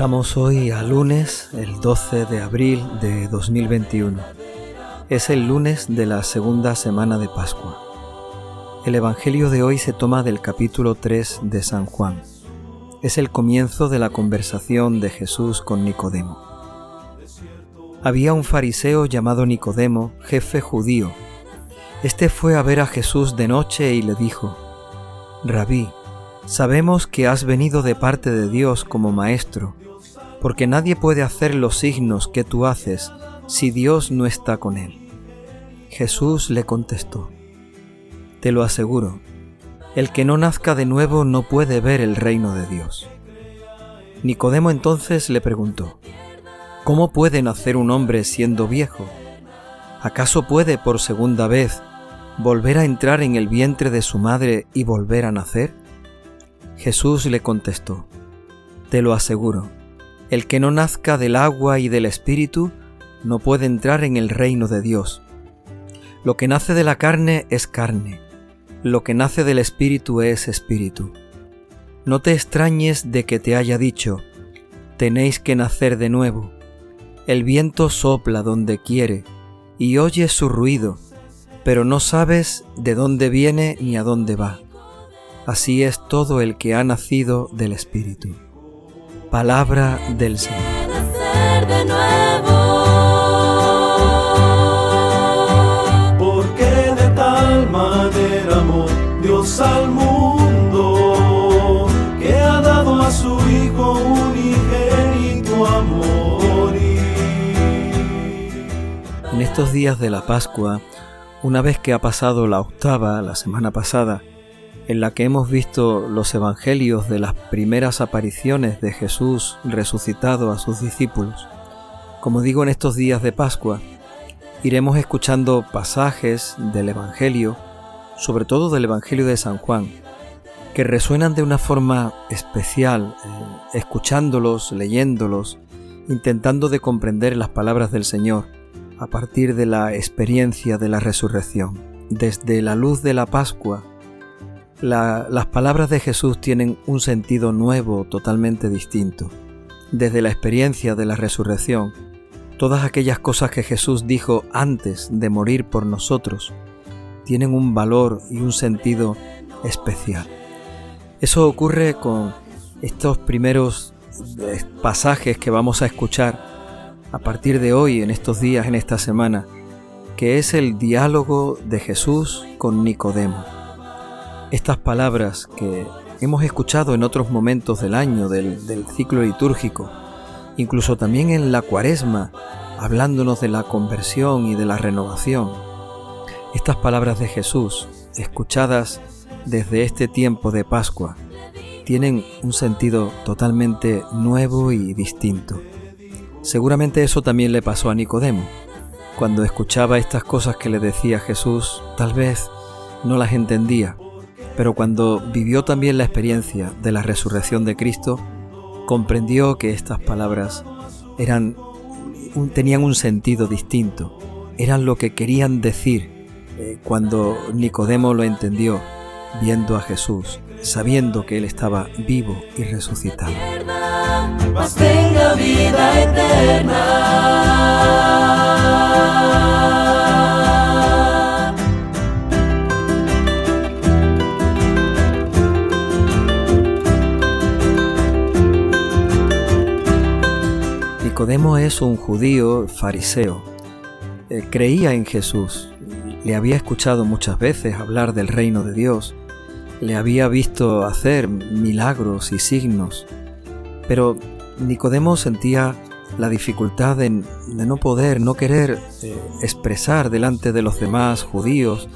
Estamos hoy a lunes, el 12 de abril de 2021. Es el lunes de la segunda semana de Pascua. El Evangelio de hoy se toma del capítulo 3 de San Juan. Es el comienzo de la conversación de Jesús con Nicodemo. Había un fariseo llamado Nicodemo, jefe judío. Este fue a ver a Jesús de noche y le dijo, Rabí, Sabemos que has venido de parte de Dios como maestro, porque nadie puede hacer los signos que tú haces si Dios no está con él. Jesús le contestó, Te lo aseguro, el que no nazca de nuevo no puede ver el reino de Dios. Nicodemo entonces le preguntó, ¿Cómo puede nacer un hombre siendo viejo? ¿Acaso puede por segunda vez volver a entrar en el vientre de su madre y volver a nacer? Jesús le contestó, Te lo aseguro, el que no nazca del agua y del Espíritu no puede entrar en el reino de Dios. Lo que nace de la carne es carne, lo que nace del Espíritu es Espíritu. No te extrañes de que te haya dicho, tenéis que nacer de nuevo. El viento sopla donde quiere y oyes su ruido, pero no sabes de dónde viene ni a dónde va. Así es todo el que ha nacido del Espíritu. Palabra del Señor. Porque de tal manera amó Dios al mundo que ha dado a su Hijo unigénito amor. En estos días de la Pascua, una vez que ha pasado la octava, la semana pasada, en la que hemos visto los evangelios de las primeras apariciones de Jesús resucitado a sus discípulos. Como digo, en estos días de Pascua, iremos escuchando pasajes del Evangelio, sobre todo del Evangelio de San Juan, que resuenan de una forma especial, eh, escuchándolos, leyéndolos, intentando de comprender las palabras del Señor a partir de la experiencia de la resurrección. Desde la luz de la Pascua las palabras de Jesús tienen un sentido nuevo, totalmente distinto. Desde la experiencia de la resurrección, todas aquellas cosas que Jesús dijo antes de morir por nosotros tienen un valor y un sentido especial. Eso ocurre con estos primeros eh, pasajes que vamos a escuchar a partir de hoy, en estos días, en esta semana, que es el diálogo de Jesús con Nicodemo. Estas palabras que hemos escuchado en otros momentos del año, del, ciclo litúrgico, incluso también en la cuaresma, hablándonos de la conversión y de la renovación. Estas palabras de Jesús, escuchadas desde este tiempo de Pascua, tienen un sentido totalmente nuevo y distinto. Seguramente eso también le pasó a Nicodemo. Cuando escuchaba estas cosas que le decía Jesús, tal vez no las entendía, pero cuando vivió también la experiencia de la resurrección de Cristo, comprendió que estas palabras eran, tenían un sentido distinto, eran lo que querían decir eh, cuando Nicodemo lo entendió, viendo a Jesús, sabiendo que Él estaba vivo y resucitado. vida eterna. Nicodemo es un judío fariseo. Eh, creía en Jesús, le había escuchado muchas veces hablar del reino de Dios, le había visto hacer milagros y signos, pero Nicodemo sentía la dificultad de, no poder, no querer eh, expresar delante de los demás judíos,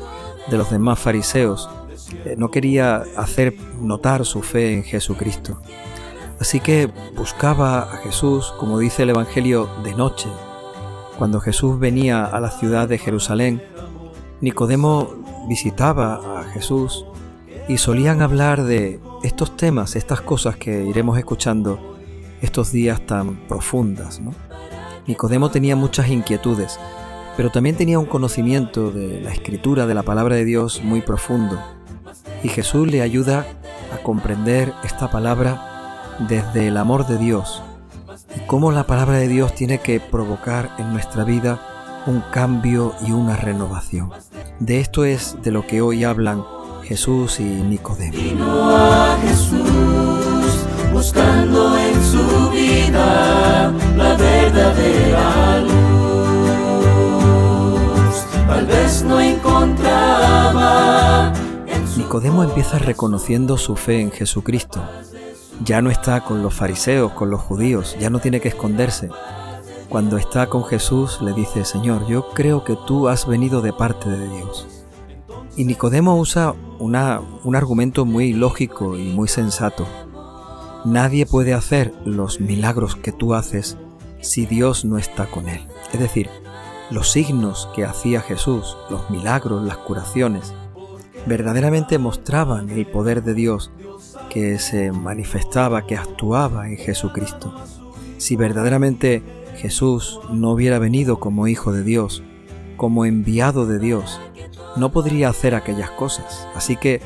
de los demás fariseos, eh, no quería hacer notar su fe en Jesucristo. Así que buscaba a Jesús, como dice el Evangelio, de noche. Cuando Jesús venía a la ciudad de Jerusalén, Nicodemo visitaba a Jesús y solían hablar de estos temas, estas cosas que iremos escuchando estos días tan profundas. Nicodemo tenía muchas inquietudes, pero también tenía un conocimiento de la escritura, de la palabra de Dios muy profundo. Y Jesús le ayuda a comprender esta palabra desde el amor de Dios cómo la palabra de Dios tiene que provocar en nuestra vida un cambio y una renovación. De esto es de lo que hoy hablan Jesús y Nicodemo. a Jesús buscando en su vida la verdadera luz. Tal vez no encontraba. Nicodemo empieza reconociendo su fe en Jesucristo. Ya no está con los fariseos, con los judíos, ya no tiene que esconderse. Cuando está con Jesús le dice, Señor, yo creo que tú has venido de parte de Dios. Y Nicodemo usa un argumento muy lógico y muy sensato. Nadie puede hacer los milagros que tú haces si Dios no está con él. Es decir, los signos que hacía Jesús, los milagros, las curaciones, verdaderamente mostraban el poder de Dios que se manifestaba, que actuaba en Jesucristo. Si verdaderamente Jesús no hubiera venido como Hijo de Dios, como enviado de Dios, no podría hacer aquellas cosas. Así que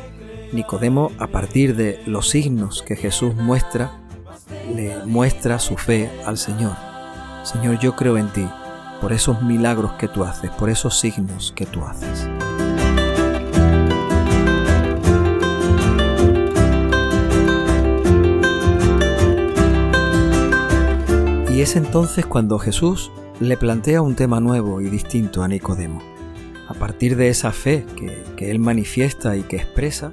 Nicodemo, a partir de los signos que Jesús muestra, le muestra su fe al Señor. Señor, yo creo en ti, por esos milagros que tú haces, por esos signos que tú haces. Y es entonces cuando Jesús le plantea un tema nuevo y distinto a Nicodemo. A partir de esa fe que, él manifiesta y que expresa,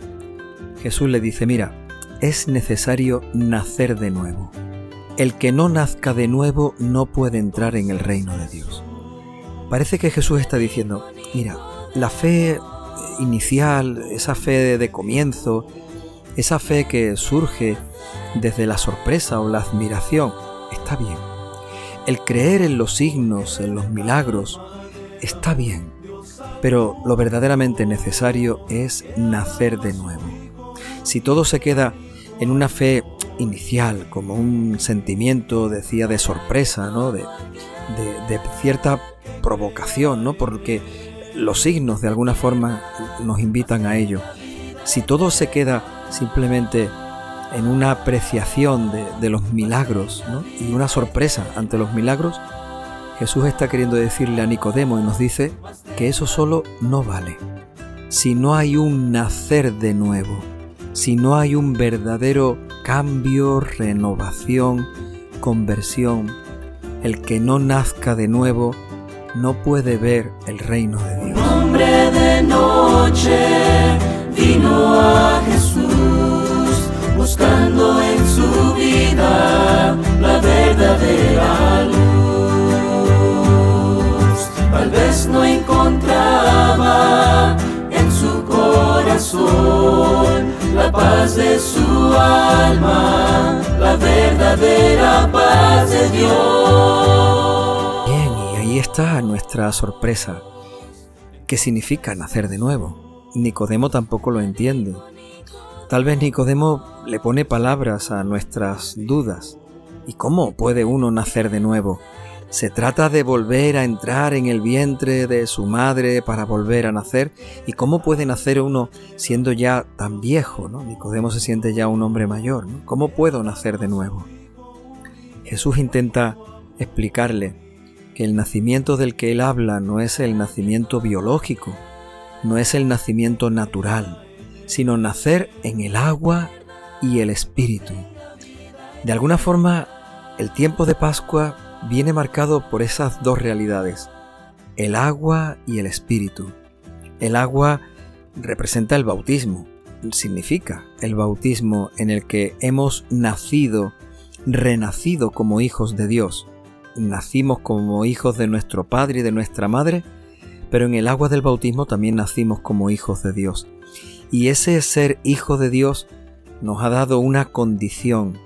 Jesús le dice, mira, es necesario nacer de nuevo. El que no nazca de nuevo no puede entrar en el reino de Dios. Parece que Jesús está diciendo, mira, la fe inicial, esa fe de comienzo, esa fe que surge desde la sorpresa o la admiración, está bien. El creer en los signos, en los milagros, está bien. Pero lo verdaderamente necesario es nacer de nuevo. Si todo se queda en una fe inicial, como un sentimiento, decía, de sorpresa, ¿no? de, de, cierta provocación, ¿no? porque los signos de alguna forma nos invitan a ello. Si todo se queda simplemente en una apreciación de, los milagros y una sorpresa ante los milagros, Jesús está queriendo decirle a Nicodemo y nos dice que eso solo no vale. Si no hay un nacer de nuevo, si no hay un verdadero cambio, renovación, conversión, el que no nazca de nuevo no puede ver el reino de Dios. De noche vino a Jesús buscando en su vida la verdadera luz. Tal vez no encontraba en su corazón la paz de su alma, la verdadera paz de Dios. Bien, y ahí está nuestra sorpresa. ¿Qué significa nacer de nuevo? Nicodemo tampoco lo entiende. Tal vez Nicodemo le pone palabras a nuestras dudas. ¿Y cómo puede uno nacer de nuevo? Se trata de volver a entrar en el vientre de su madre para volver a nacer. ¿Y cómo puede nacer uno siendo ya tan viejo? ¿no? Nicodemo se siente ya un hombre mayor. ¿no? ¿Cómo puedo nacer de nuevo? Jesús intenta explicarle que el nacimiento del que él habla no es el nacimiento biológico, no es el nacimiento natural, sino nacer en el agua y el espíritu. De alguna forma, el tiempo de Pascua viene marcado por esas dos realidades, el agua y el espíritu. El agua representa el bautismo, significa el bautismo en el que hemos nacido, renacido como hijos de Dios. Nacimos como hijos de nuestro Padre y de nuestra Madre, pero en el agua del bautismo también nacimos como hijos de Dios. Y ese ser hijo de Dios nos ha dado una condición,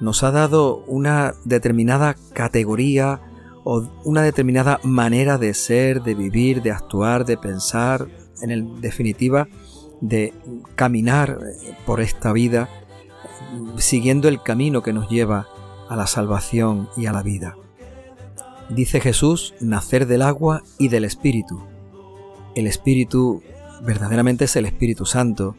nos ha dado una determinada categoría o una determinada manera de ser, de vivir, de actuar, de pensar, en definitiva, de caminar eh, por esta vida siguiendo el camino que nos lleva a la salvación y a la vida. Dice Jesús, nacer del agua y del Espíritu. El Espíritu verdaderamente es el Espíritu Santo,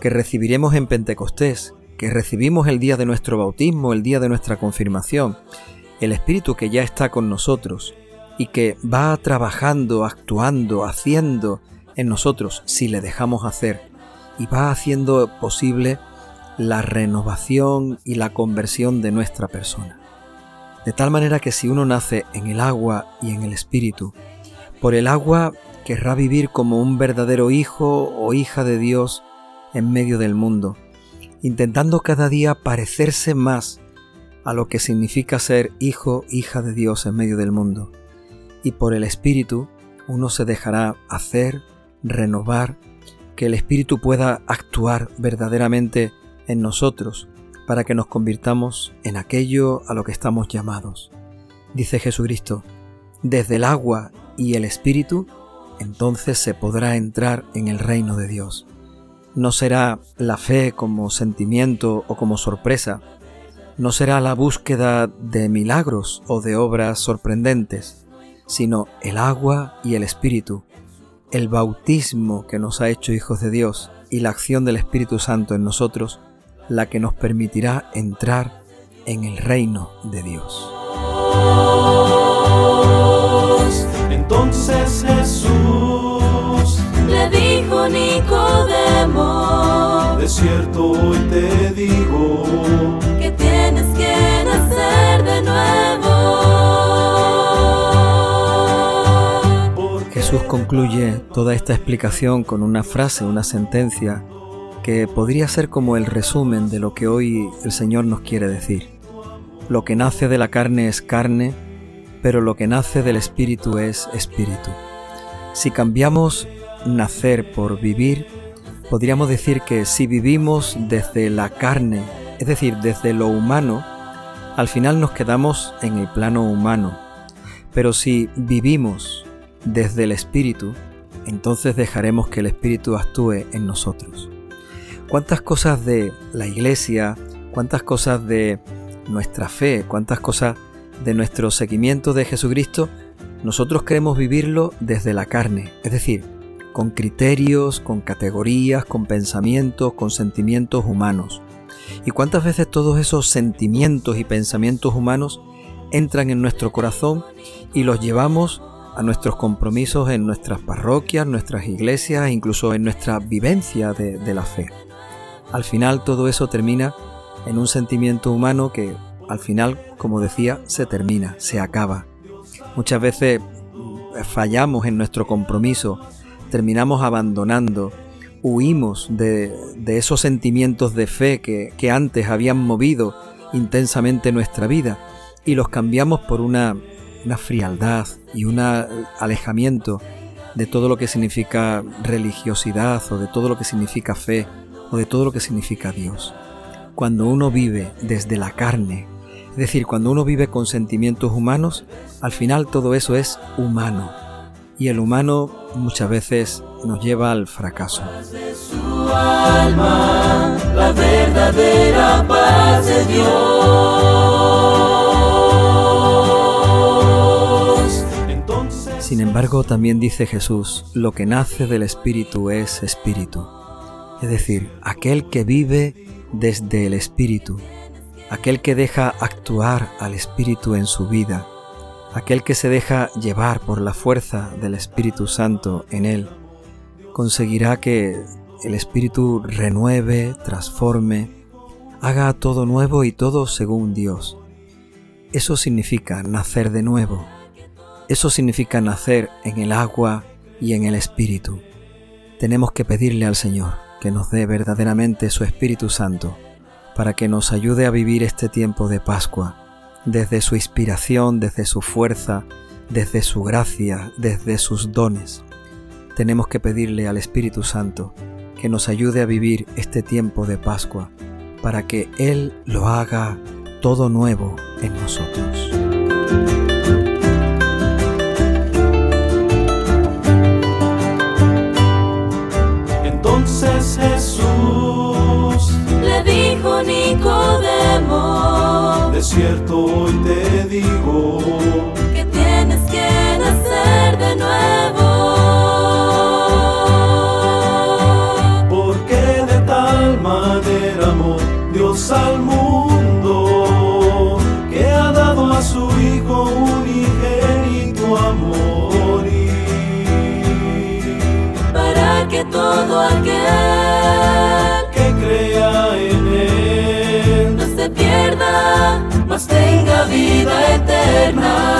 que recibiremos en Pentecostés, que recibimos el día de nuestro bautismo, el día de nuestra confirmación. el Espíritu que ya está con nosotros y que va trabajando, actuando, haciendo en nosotros si le dejamos hacer y va haciendo posible la renovación y la conversión de nuestra persona. De tal manera que si uno nace en el agua y en el Espíritu, por el agua querrá vivir como un verdadero hijo o hija de Dios en medio del mundo, intentando cada día parecerse más a lo que significa ser hijo, hija de Dios en medio del mundo. Y por el Espíritu uno se dejará hacer, renovar, que el Espíritu pueda actuar verdaderamente en nosotros para que nos convirtamos en aquello a lo que estamos llamados. Dice Jesucristo, desde el agua y el Espíritu, entonces se podrá entrar en el reino de Dios. No será la fe como sentimiento o como sorpresa, no será la búsqueda de milagros o de obras sorprendentes, sino el agua y el Espíritu, el bautismo que nos ha hecho hijos de Dios y la acción del Espíritu Santo en nosotros la que nos permitirá entrar en el reino de Dios. Nicodemo, de cierto hoy te digo que tienes que nacer de nuevo. Jesús concluye toda esta explicación con una frase, una sentencia que podría ser como el resumen de lo que hoy el Señor nos quiere decir. Lo que nace de la carne es carne, pero lo que nace del Espíritu es Espíritu. Si cambiamos nacer por vivir, podríamos decir que si vivimos desde la carne, es decir, desde lo humano, al final nos quedamos en el plano humano. Pero si vivimos desde el Espíritu, entonces dejaremos que el Espíritu actúe en nosotros cuántas cosas de la iglesia, cuántas cosas de nuestra fe, cuántas cosas de nuestro seguimiento de Jesucristo, nosotros queremos vivirlo desde la carne, es decir, con criterios, con categorías, con pensamientos, con sentimientos humanos. Y cuántas veces todos esos sentimientos y pensamientos humanos entran en nuestro corazón y los llevamos a nuestros compromisos en nuestras parroquias, nuestras iglesias, incluso en nuestra vivencia de, de la fe al final todo eso termina en un sentimiento humano que al final, como decía, se termina, se acaba. Muchas veces mm, fallamos en nuestro compromiso, terminamos abandonando, huimos de, esos sentimientos de fe que, antes habían movido intensamente nuestra vida y los cambiamos por una, una frialdad y un alejamiento de todo lo que significa religiosidad o de todo lo que significa fe o de todo lo que significa Dios. Cuando uno vive desde la carne, es decir, cuando uno vive con sentimientos humanos, al final todo eso es humano. Y el humano muchas veces nos lleva al fracaso. Sin embargo, también dice Jesús, lo que nace del Espíritu es Espíritu es decir, aquel que vive desde el Espíritu, aquel que deja actuar al Espíritu en su vida, aquel que se deja llevar por la fuerza del Espíritu Santo en él, conseguirá que el Espíritu renueve, transforme, haga todo nuevo y todo según Dios. Eso significa nacer de nuevo. Eso significa nacer en el agua y en el Espíritu. Tenemos que pedirle al Señor que nos dé verdaderamente su Espíritu Santo, para que nos ayude a vivir este tiempo de Pascua, desde su inspiración, desde su fuerza, desde su gracia, desde sus dones. Tenemos que pedirle al Espíritu Santo que nos ayude a vivir este tiempo de Pascua, para que Él lo haga todo nuevo en nosotros. cierto hoy te digo que tienes que nacer de nuevo. Porque de tal manera amó Dios al mundo que ha dado a su Hijo un unigénito a morir. Para que todo aquel que crea en él no se pierda midnight.